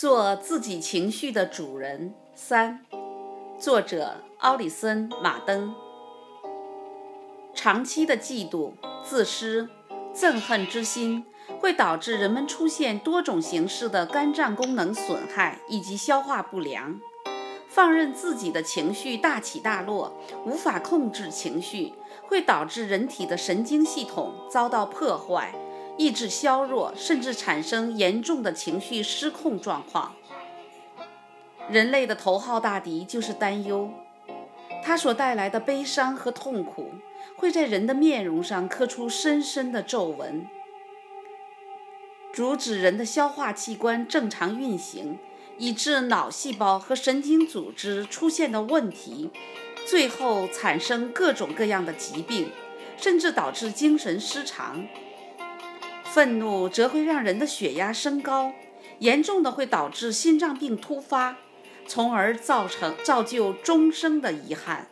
做自己情绪的主人。三，作者奥里森·马登。长期的嫉妒、自私、憎恨之心会导致人们出现多种形式的肝脏功能损害以及消化不良。放任自己的情绪大起大落，无法控制情绪，会导致人体的神经系统遭到破坏。意志削弱，甚至产生严重的情绪失控状况。人类的头号大敌就是担忧，它所带来的悲伤和痛苦会在人的面容上刻出深深的皱纹，阻止人的消化器官正常运行，以致脑细胞和神经组织出现的问题，最后产生各种各样的疾病，甚至导致精神失常。愤怒则会让人的血压升高，严重的会导致心脏病突发，从而造成造就终生的遗憾。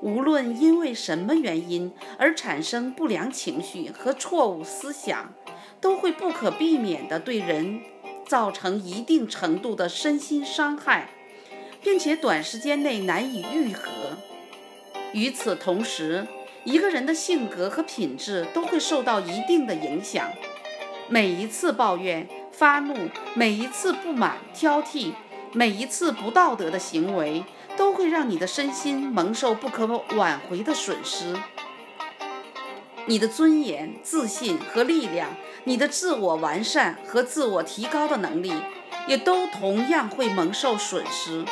无论因为什么原因而产生不良情绪和错误思想，都会不可避免地对人造成一定程度的身心伤害，并且短时间内难以愈合。与此同时，一个人的性格和品质都会受到一定的影响。每一次抱怨、发怒，每一次不满、挑剔，每一次不道德的行为，都会让你的身心蒙受不可挽回的损失。你的尊严、自信和力量，你的自我完善和自我提高的能力，也都同样会蒙受损失。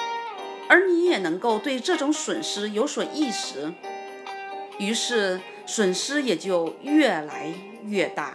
而你也能够对这种损失有所意识。于是，损失也就越来越大。